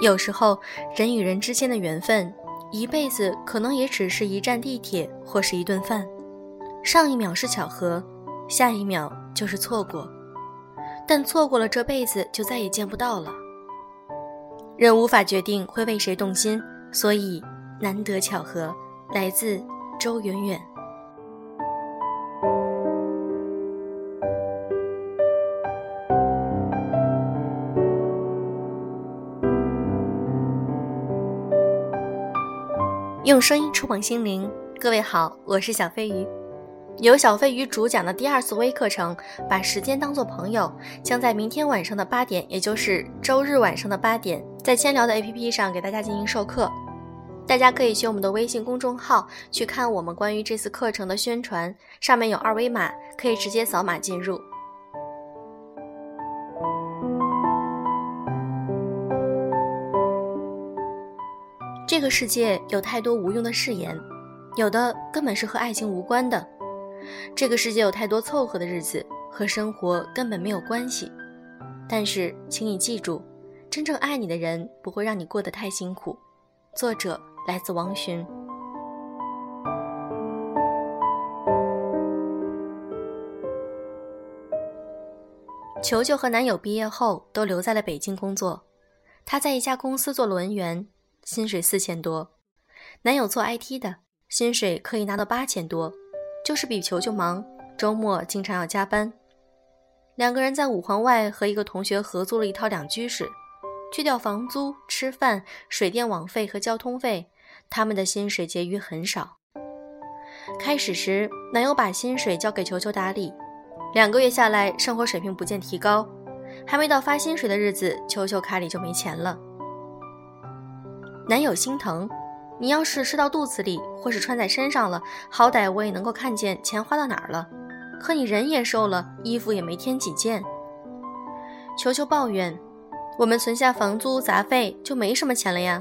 有时候，人与人之间的缘分，一辈子可能也只是一站地铁或是一顿饭。上一秒是巧合，下一秒就是错过。但错过了，这辈子就再也见不到了。人无法决定会为谁动心，所以难得巧合。来自周远远。用声音触碰心灵，各位好，我是小飞鱼。由小飞鱼主讲的第二次微课程《把时间当作朋友》，将在明天晚上的八点，也就是周日晚上的八点，在千聊的 APP 上给大家进行授课。大家可以去我们的微信公众号去看我们关于这次课程的宣传，上面有二维码，可以直接扫码进入。这个世界有太多无用的誓言，有的根本是和爱情无关的。这个世界有太多凑合的日子，和生活根本没有关系。但是，请你记住，真正爱你的人不会让你过得太辛苦。作者来自王洵。球球和男友毕业后都留在了北京工作，她在一家公司做了文员。薪水四千多，男友做 IT 的，薪水可以拿到八千多，就是比球球忙，周末经常要加班。两个人在五环外和一个同学合租了一套两居室，去掉房租、吃饭、水电网费和交通费，他们的薪水结余很少。开始时，男友把薪水交给球球打理，两个月下来，生活水平不见提高，还没到发薪水的日子，球球卡里就没钱了。男友心疼，你要是吃到肚子里，或是穿在身上了，好歹我也能够看见钱花到哪儿了。可你人也瘦了，衣服也没添几件。球球抱怨，我们存下房租杂费就没什么钱了呀，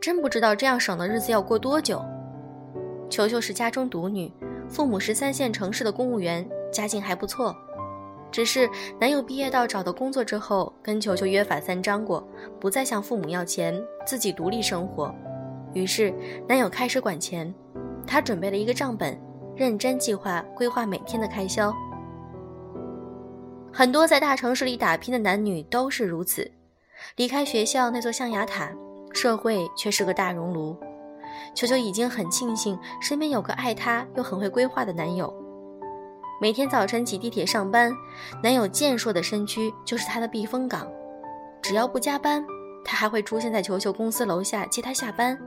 真不知道这样省的日子要过多久。球球是家中独女，父母是三线城市的公务员，家境还不错。只是男友毕业到找到工作之后，跟球球约法三章过，不再向父母要钱，自己独立生活。于是男友开始管钱，他准备了一个账本，认真计划规划每天的开销。很多在大城市里打拼的男女都是如此，离开学校那座象牙塔，社会却是个大熔炉。球球已经很庆幸身边有个爱他又很会规划的男友。每天早晨挤地铁上班，男友健硕的身躯就是她的避风港。只要不加班，他还会出现在球球公司楼下接她下班。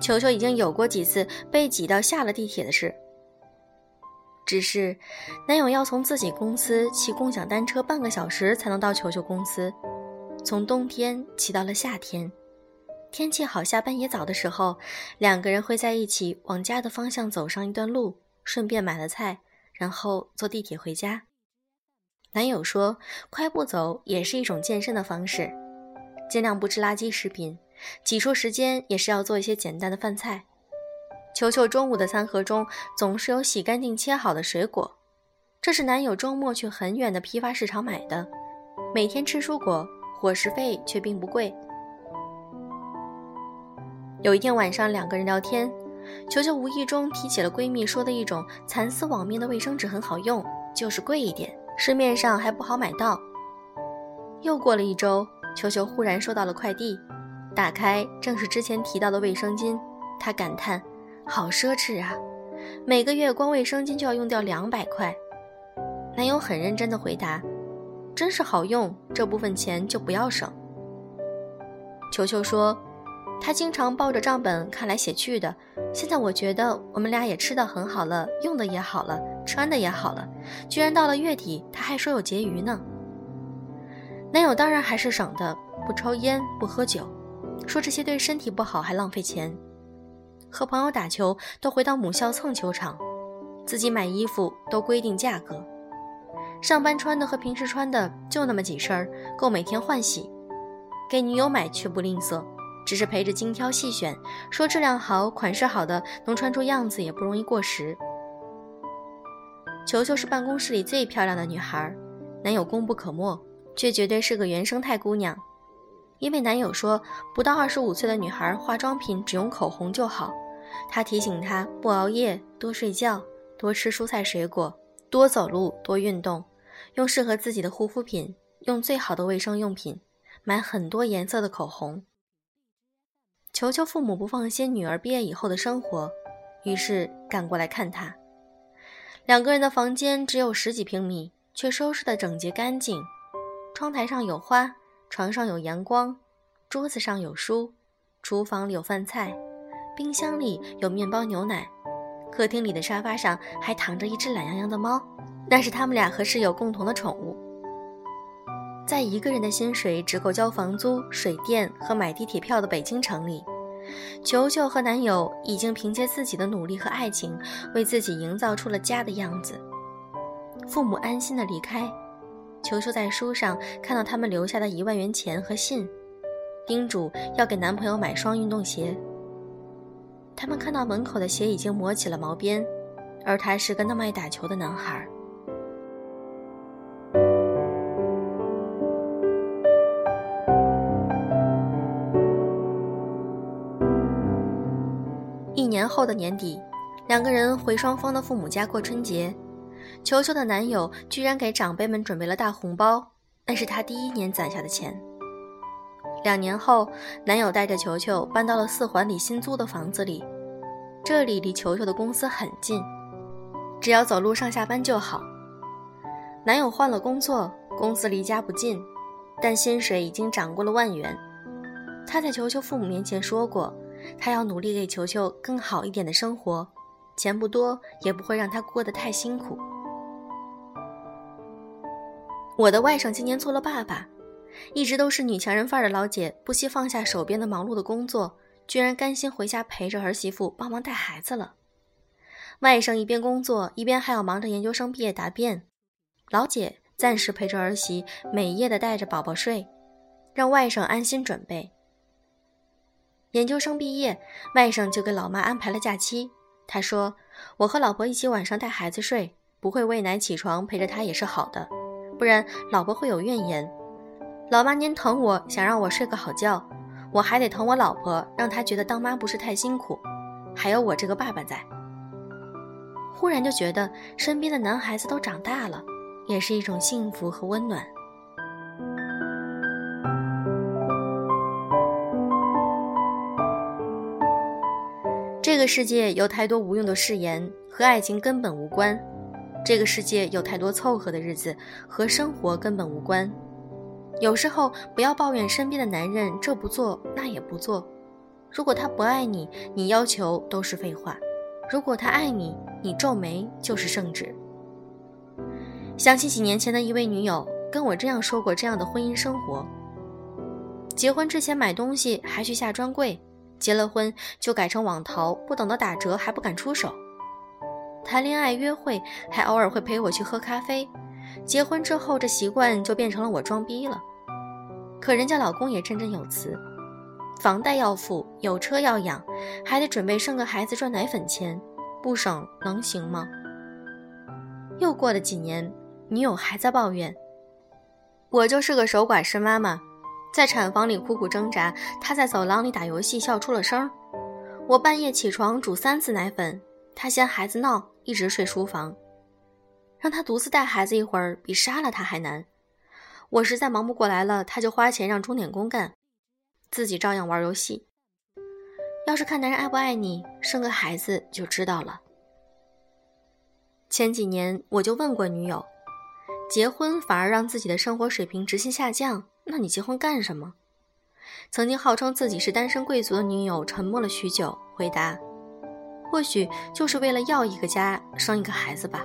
球球已经有过几次被挤到下了地铁的事。只是，男友要从自己公司骑共享单车半个小时才能到球球公司，从冬天骑到了夏天。天气好、下班也早的时候，两个人会在一起往家的方向走上一段路，顺便买了菜。然后坐地铁回家。男友说：“快步走也是一种健身的方式，尽量不吃垃圾食品，挤出时间也是要做一些简单的饭菜。”球球中午的餐盒中总是有洗干净切好的水果，这是男友周末去很远的批发市场买的。每天吃蔬果，伙食费却并不贵。有一天晚上，两个人聊天。球球无意中提起了闺蜜说的一种蚕丝网面的卫生纸很好用，就是贵一点，市面上还不好买到。又过了一周，球球忽然收到了快递，打开正是之前提到的卫生巾，她感叹：“好奢侈啊，每个月光卫生巾就要用掉两百块。”男友很认真地回答：“真是好用，这部分钱就不要省。”球球说。他经常抱着账本看来写去的。现在我觉得我们俩也吃的很好了，用的也好了，穿的也好了，居然到了月底他还说有结余呢。男友当然还是省的，不抽烟，不喝酒，说这些对身体不好还浪费钱。和朋友打球都回到母校蹭球场，自己买衣服都规定价格，上班穿的和平时穿的就那么几身儿，够每天换洗。给女友买却不吝啬。只是陪着精挑细选，说质量好、款式好的，能穿出样子也不容易过时。球球是办公室里最漂亮的女孩，男友功不可没，却绝对是个原生态姑娘。因为男友说不到二十五岁的女孩化妆品只用口红就好。他提醒她不熬夜、多睡觉、多吃蔬菜水果、多走路、多运动，用适合自己的护肤品，用最好的卫生用品，买很多颜色的口红。求求父母不放心女儿毕业以后的生活，于是赶过来看她。两个人的房间只有十几平米，却收拾得整洁干净。窗台上有花，床上有阳光，桌子上有书，厨房里有饭菜，冰箱里有面包牛奶，客厅里的沙发上还躺着一只懒洋洋的猫，那是他们俩和室友共同的宠物。在一个人的薪水只够交房租、水电和买地铁票的北京城里，球球和男友已经凭借自己的努力和爱情，为自己营造出了家的样子。父母安心的离开，球球在书上看到他们留下的一万元钱和信，叮嘱要给男朋友买双运动鞋。他们看到门口的鞋已经磨起了毛边，而他是个那么爱打球的男孩。一年后的年底，两个人回双方的父母家过春节。球球的男友居然给长辈们准备了大红包，那是他第一年攒下的钱。两年后，男友带着球球搬到了四环里新租的房子里，这里离球球的公司很近，只要走路上下班就好。男友换了工作，公司离家不近，但薪水已经涨过了万元。他在球球父母面前说过。他要努力给球球更好一点的生活，钱不多，也不会让他过得太辛苦。我的外甥今年做了爸爸，一直都是女强人范儿的老姐，不惜放下手边的忙碌的工作，居然甘心回家陪着儿媳妇帮忙带孩子了。外甥一边工作，一边还要忙着研究生毕业答辩，老姐暂时陪着儿媳，每夜的带着宝宝睡，让外甥安心准备。研究生毕业，外甥就给老妈安排了假期。他说：“我和老婆一起晚上带孩子睡，不会喂奶起床陪着他也是好的，不然老婆会有怨言。老妈您疼我，想让我睡个好觉，我还得疼我老婆，让她觉得当妈不是太辛苦。还有我这个爸爸在。”忽然就觉得身边的男孩子都长大了，也是一种幸福和温暖。这个世界有太多无用的誓言，和爱情根本无关；这个世界有太多凑合的日子，和生活根本无关。有时候不要抱怨身边的男人这不做那也不做。如果他不爱你，你要求都是废话；如果他爱你，你皱眉就是圣旨。想起几年前的一位女友跟我这样说过：这样的婚姻生活，结婚之前买东西还去下专柜。结了婚就改成网淘，不等到打折还不敢出手。谈恋爱约会还偶尔会陪我去喝咖啡。结婚之后这习惯就变成了我装逼了。可人家老公也振振有词，房贷要付，有车要养，还得准备生个孩子赚奶粉钱，不省能行吗？又过了几年，女友还在抱怨，我就是个守寡式妈妈。在产房里苦苦挣扎，他在走廊里打游戏笑出了声我半夜起床煮三次奶粉，他嫌孩子闹，一直睡书房。让他独自带孩子一会儿，比杀了他还难。我实在忙不过来了，他就花钱让钟点工干，自己照样玩游戏。要是看男人爱不爱你，生个孩子就知道了。前几年我就问过女友，结婚反而让自己的生活水平直线下降。那你结婚干什么？曾经号称自己是单身贵族的女友沉默了许久，回答：“或许就是为了要一个家，生一个孩子吧。”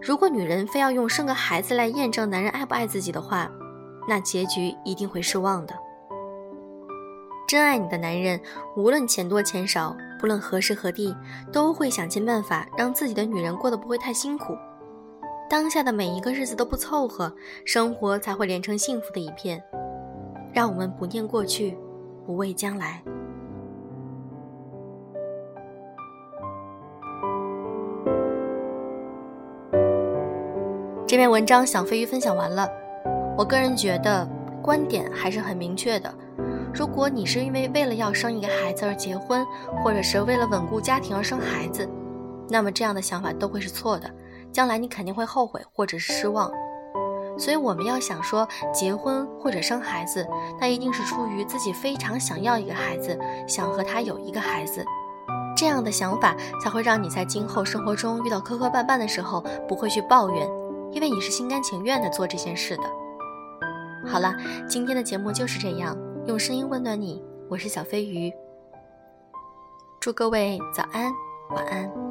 如果女人非要用生个孩子来验证男人爱不爱自己的话，那结局一定会失望的。真爱你的男人，无论钱多钱少，不论何时何地，都会想尽办法让自己的女人过得不会太辛苦。当下的每一个日子都不凑合，生活才会连成幸福的一片。让我们不念过去，不畏将来。这篇文章小飞鱼分享完了。我个人觉得，观点还是很明确的。如果你是因为为了要生一个孩子而结婚，或者是为了稳固家庭而生孩子，那么这样的想法都会是错的，将来你肯定会后悔或者是失望。所以我们要想说结婚或者生孩子，那一定是出于自己非常想要一个孩子，想和他有一个孩子，这样的想法才会让你在今后生活中遇到磕磕绊绊的时候不会去抱怨，因为你是心甘情愿的做这件事的。好了，今天的节目就是这样，用声音温暖你，我是小飞鱼，祝各位早安，晚安。